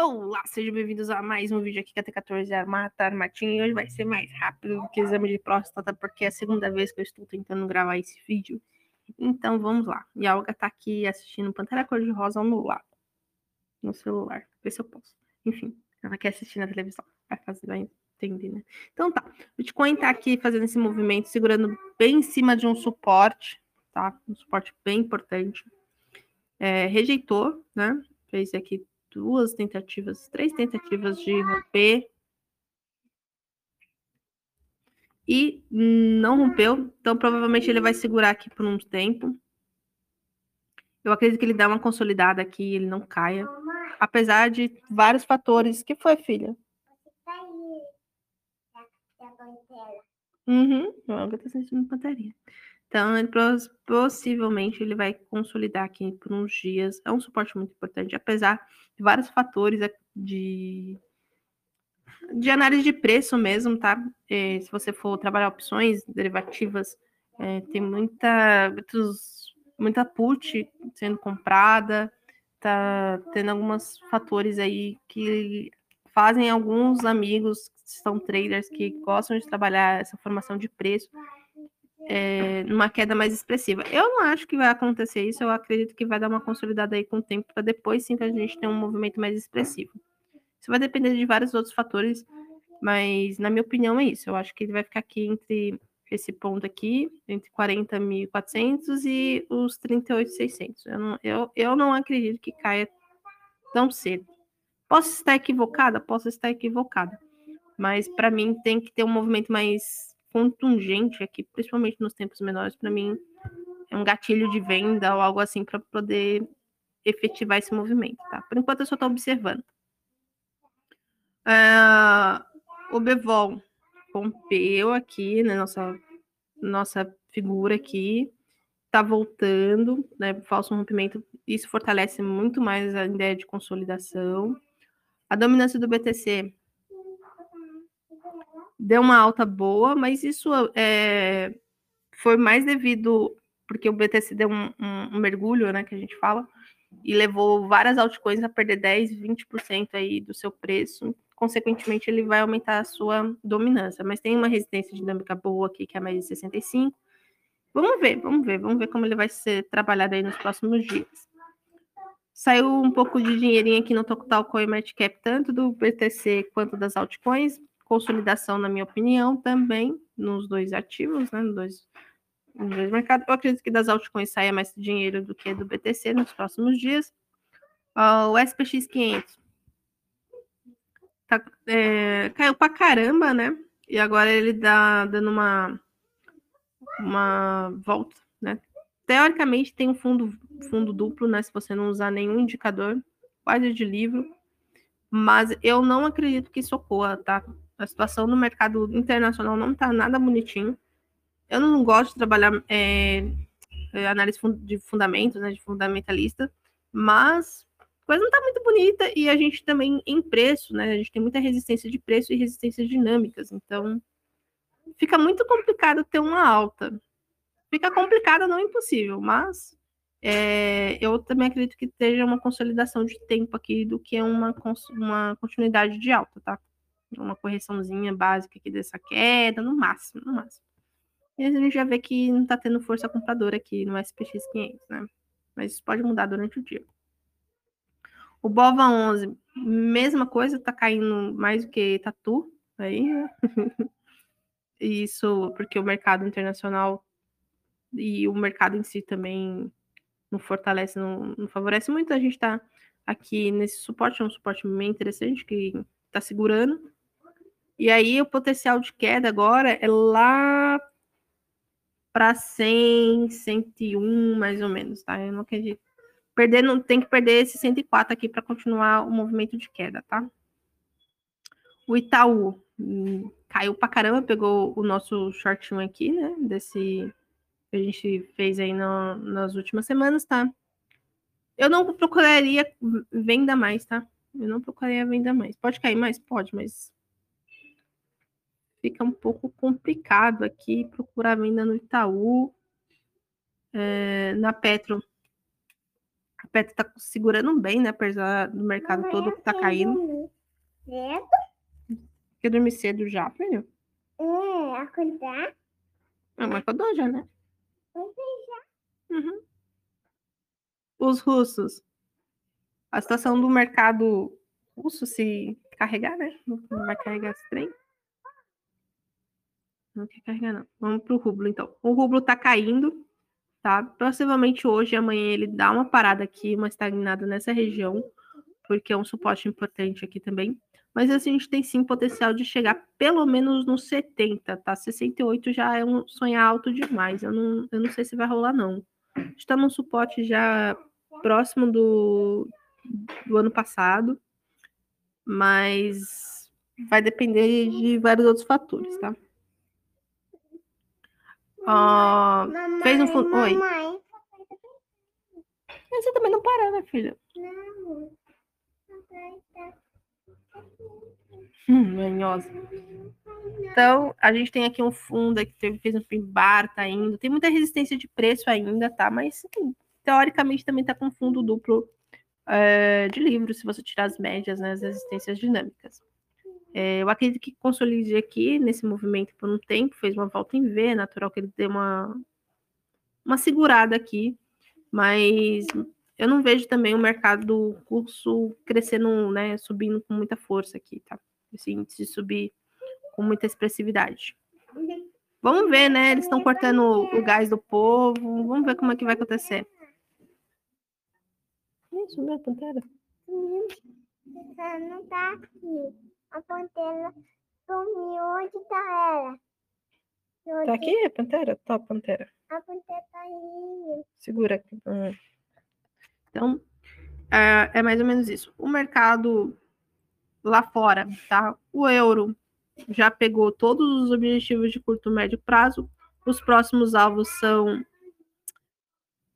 Olá, sejam bem-vindos a mais um vídeo aqui que a T14 Armata Armatinha hoje vai ser mais rápido do que exame de próstata, porque é a segunda vez que eu estou tentando gravar esse vídeo. Então vamos lá. E a Olga tá aqui assistindo Pantera Cor-de-Rosa no lado, no celular. Vê se eu posso. Enfim, ela quer assistir na televisão. Vai fazer, vai entender, né? Então tá. O Bitcoin tá aqui fazendo esse movimento, segurando bem em cima de um suporte, tá? Um suporte bem importante. É, rejeitou, né? Fez aqui duas tentativas, três tentativas de romper. E não rompeu, então provavelmente ele vai segurar aqui por um tempo. Eu acredito que ele dá uma consolidada aqui, ele não caia. Apesar de vários fatores. que foi, filha? Uhum, logo tá sentindo pantaria. Então, ele, possivelmente ele vai consolidar aqui por uns dias. É um suporte muito importante, apesar de vários fatores de, de análise de preço mesmo, tá? É, se você for trabalhar opções derivativas, é, tem muita, muitos, muita put sendo comprada, tá tendo alguns fatores aí que fazem alguns amigos que são traders que gostam de trabalhar essa formação de preço é, numa queda mais expressiva. Eu não acho que vai acontecer isso, eu acredito que vai dar uma consolidada aí com o tempo, para depois sim a gente ter um movimento mais expressivo. Isso vai depender de vários outros fatores, mas na minha opinião é isso. Eu acho que ele vai ficar aqui entre esse ponto aqui, entre 40.400 e os 38.600. Eu não, eu, eu não acredito que caia tão cedo. Posso estar equivocada? Posso estar equivocada. Mas para mim tem que ter um movimento mais contundente aqui, principalmente nos tempos menores, para mim é um gatilho de venda ou algo assim para poder efetivar esse movimento, tá? Por enquanto eu só estou observando. Uh, o Bevol rompeu aqui, né? Nossa, nossa figura aqui está voltando, né? Falso rompimento. Isso fortalece muito mais a ideia de consolidação. A dominância do BTC deu uma alta boa, mas isso é, foi mais devido porque o BTC deu um, um, um, mergulho, né, que a gente fala, e levou várias altcoins a perder 10, 20% aí do seu preço. Consequentemente, ele vai aumentar a sua dominância, mas tem uma resistência dinâmica boa aqui, que é mais de 65. Vamos ver, vamos ver, vamos ver como ele vai ser trabalhado aí nos próximos dias. Saiu um pouco de dinheirinho aqui no Total Coin Market Cap, tanto do BTC quanto das altcoins consolidação, na minha opinião, também nos dois ativos, né, nos dois, nos dois mercados. Eu acredito que das altcoins saia mais dinheiro do que do BTC nos próximos dias. Uh, o SPX 500 tá, é, caiu pra caramba, né? E agora ele dá dando uma, uma volta, né? Teoricamente tem um fundo, fundo duplo, né? Se você não usar nenhum indicador, quase de livro. Mas eu não acredito que isso ocorra, tá? A situação no mercado internacional não está nada bonitinho. Eu não gosto de trabalhar é, é análise de fundamentos, né, de fundamentalista, mas a coisa não está muito bonita e a gente também em preço, né? A gente tem muita resistência de preço e resistências dinâmicas, então fica muito complicado ter uma alta. Fica complicado, não impossível, mas é, eu também acredito que esteja uma consolidação de tempo aqui do que uma, uma continuidade de alta, tá? Uma correçãozinha básica aqui dessa queda, no máximo, no máximo. E a gente já vê que não está tendo força compradora aqui no SPX 500, né? Mas isso pode mudar durante o dia. O BOVA 11, mesma coisa, tá caindo mais do que tatu aí, né? Isso porque o mercado internacional e o mercado em si também não fortalece, não, não favorece muito. A gente está aqui nesse suporte, é um suporte bem interessante que está segurando. E aí o potencial de queda agora é lá para 100, 101 mais ou menos, tá? Eu não acredito. Perder, não tem que perder esse 104 aqui para continuar o movimento de queda, tá? O Itaú hum, caiu para caramba, pegou o nosso shortinho aqui, né? Desse que a gente fez aí no, nas últimas semanas, tá? Eu não procuraria venda mais, tá? Eu não procuraria venda mais. Pode cair mais? Pode, mas fica um pouco complicado aqui procurar venda no Itaú. É, na Petro A Petro tá segurando bem, né? Apesar do mercado Mamãe, todo que tá caindo. Cedo? Quer dormir cedo já, filho? É, acordar. Ah, mas acordou já, né? Já. Uhum. Os russos. A situação do mercado russo se carregar, né? Não vai carregar esse trem. Não quer carregar, não. Vamos pro rublo, então. O rublo tá caindo, tá? Possivelmente hoje e amanhã ele dá uma parada aqui, uma estagnada nessa região, porque é um suporte importante aqui também. Mas assim, a gente tem sim potencial de chegar pelo menos nos 70, tá? 68 já é um sonhar alto demais. Eu não, eu não sei se vai rolar, não. Está num suporte já próximo do, do ano passado, mas vai depender de vários outros fatores, tá? Uh, fez um fundo. Oi. Você também não para, né, filha? Não. Hum, manhosa. Então, a gente tem aqui um fundo que fez um bar, tá indo. Tem muita resistência de preço ainda, tá? Mas, assim, teoricamente, também tá com fundo duplo é, de livro, se você tirar as médias, né, as resistências dinâmicas. É, eu acredito que consolide aqui nesse movimento por um tempo, fez uma volta em V, é natural que ele dê uma, uma segurada aqui, mas eu não vejo também o mercado do curso crescendo, né, subindo com muita força aqui, tá? Esse índice de subir com muita expressividade. Vamos ver, né? Eles estão cortando o gás do povo, vamos ver como é que vai acontecer. Isso, né, Pantera? Não tá aqui. A pantera sumiu. Onde tá ela? Tá aqui a pantera? Tá, pantera. A pantera tá aí. Segura aqui. Então, é, é mais ou menos isso. O mercado lá fora, tá? O euro já pegou todos os objetivos de curto e médio prazo. Os próximos alvos são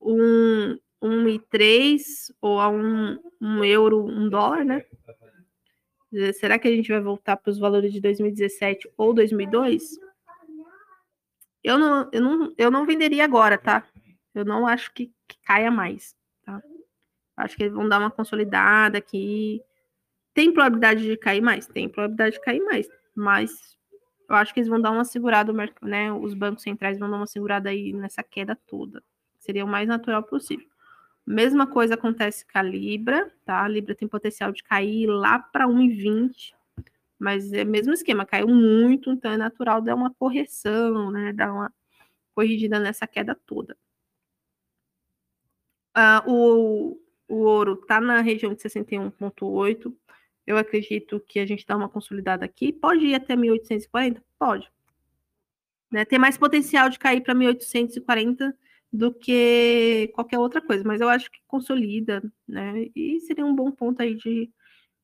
um, um e três ou a um, um euro, um dólar, né? Será que a gente vai voltar para os valores de 2017 ou 2002? Eu não, eu não, eu não venderia agora, tá? Eu não acho que, que caia mais, tá? Acho que eles vão dar uma consolidada aqui. Tem probabilidade de cair mais? Tem probabilidade de cair mais, mas eu acho que eles vão dar uma segurada, né? Os bancos centrais vão dar uma segurada aí nessa queda toda. Seria o mais natural possível. Mesma coisa acontece com a Libra, tá? A Libra tem potencial de cair lá para 1,20, mas é o mesmo esquema, caiu muito, então é natural dar uma correção, né? Dar uma corrigida nessa queda toda. Uh, o, o ouro está na região de 61,8. Eu acredito que a gente dá uma consolidada aqui. Pode ir até 1840? Pode. Né? Tem mais potencial de cair para 1840 do que qualquer outra coisa, mas eu acho que consolida, né? E seria um bom ponto aí de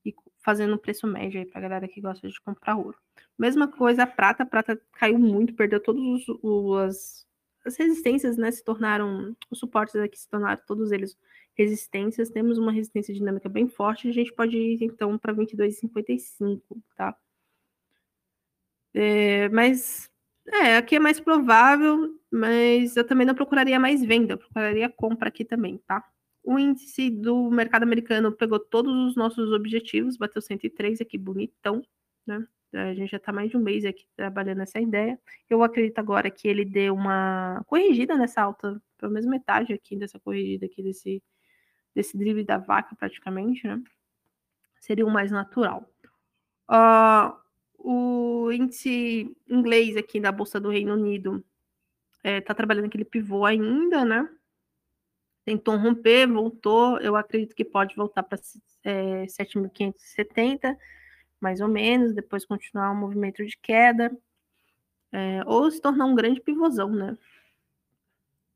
ir fazendo um preço médio aí para galera que gosta de comprar ouro. Mesma coisa a prata, a prata caiu muito, perdeu todos os, os as resistências, né, se tornaram os suportes aqui se tornaram todos eles resistências. Temos uma resistência dinâmica bem forte, a gente pode ir então para 22,55, tá? É, mas é, aqui é mais provável, mas eu também não procuraria mais venda, eu procuraria compra aqui também, tá? O índice do mercado americano pegou todos os nossos objetivos, bateu 103 aqui, bonitão, né? A gente já está mais de um mês aqui trabalhando essa ideia. Eu acredito agora que ele deu uma corrigida nessa alta, pelo menos metade aqui dessa corrigida aqui, desse, desse drible da vaca praticamente, né? Seria o mais natural. Uh, o índice inglês aqui da Bolsa do Reino Unido está é, tá trabalhando aquele pivô ainda, né? Tentou romper, voltou. Eu acredito que pode voltar para é, 7.570, mais ou menos, depois continuar um movimento de queda, é, ou se tornar um grande pivôzão, né?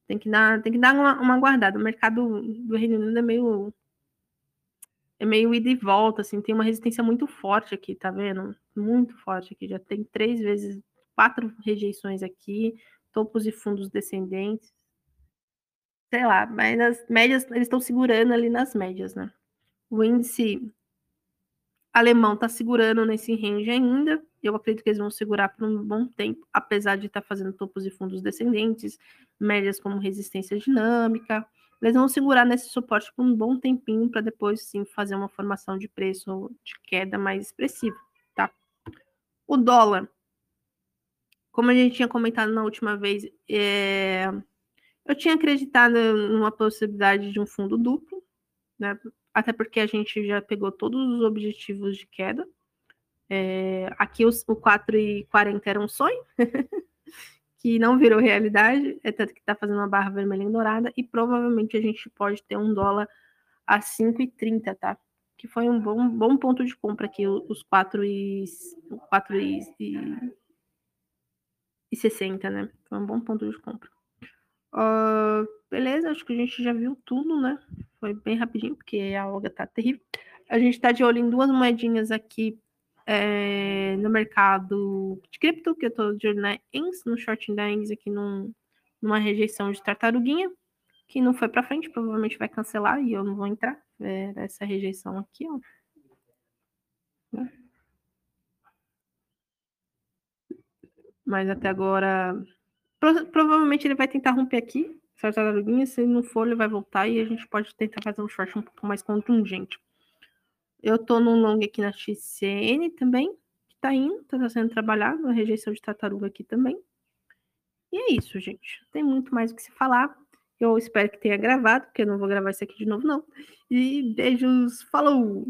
Tem que dar, tem que dar uma, uma guardada. O mercado do Reino Unido é meio é meio ida e volta, assim, tem uma resistência muito forte aqui, tá vendo? Muito forte aqui, já tem três vezes, quatro rejeições aqui, topos e fundos descendentes. Sei lá, mas as médias, eles estão segurando ali nas médias, né? O índice alemão está segurando nesse range ainda. Eu acredito que eles vão segurar por um bom tempo, apesar de estar tá fazendo topos e fundos descendentes, médias como resistência dinâmica. eles vão segurar nesse suporte por um bom tempinho para depois sim fazer uma formação de preço de queda mais expressiva? O dólar, como a gente tinha comentado na última vez, é... eu tinha acreditado numa possibilidade de um fundo duplo, né? Até porque a gente já pegou todos os objetivos de queda. É... Aqui os, o 4,40 era um sonho. que não virou realidade, é tanto que está fazendo uma barra vermelha e dourada, e provavelmente a gente pode ter um dólar a 5,30, tá? Que foi um bom, bom ponto de compra aqui, os 4 e, 4 e, e 60, né? Foi um bom ponto de compra. Uh, beleza, acho que a gente já viu tudo, né? Foi bem rapidinho, porque a Olga tá terrível. A gente tá de olho em duas moedinhas aqui é, no mercado de cripto, que eu estou de olho na ENS, no short da ENS aqui num, numa rejeição de tartaruguinha, que não foi para frente, provavelmente vai cancelar e eu não vou entrar. É, essa rejeição aqui, ó. Mas até agora. Pro, provavelmente ele vai tentar romper aqui, essa tartaruguinha. Se não for, ele vai voltar e a gente pode tentar fazer um short um pouco mais contundente. Eu tô num long aqui na XCN também, que tá indo, tá sendo trabalhado, a rejeição de tartaruga aqui também. E é isso, gente. Tem muito mais o que se falar. Eu espero que tenha gravado, porque eu não vou gravar isso aqui de novo, não. E beijos, falou!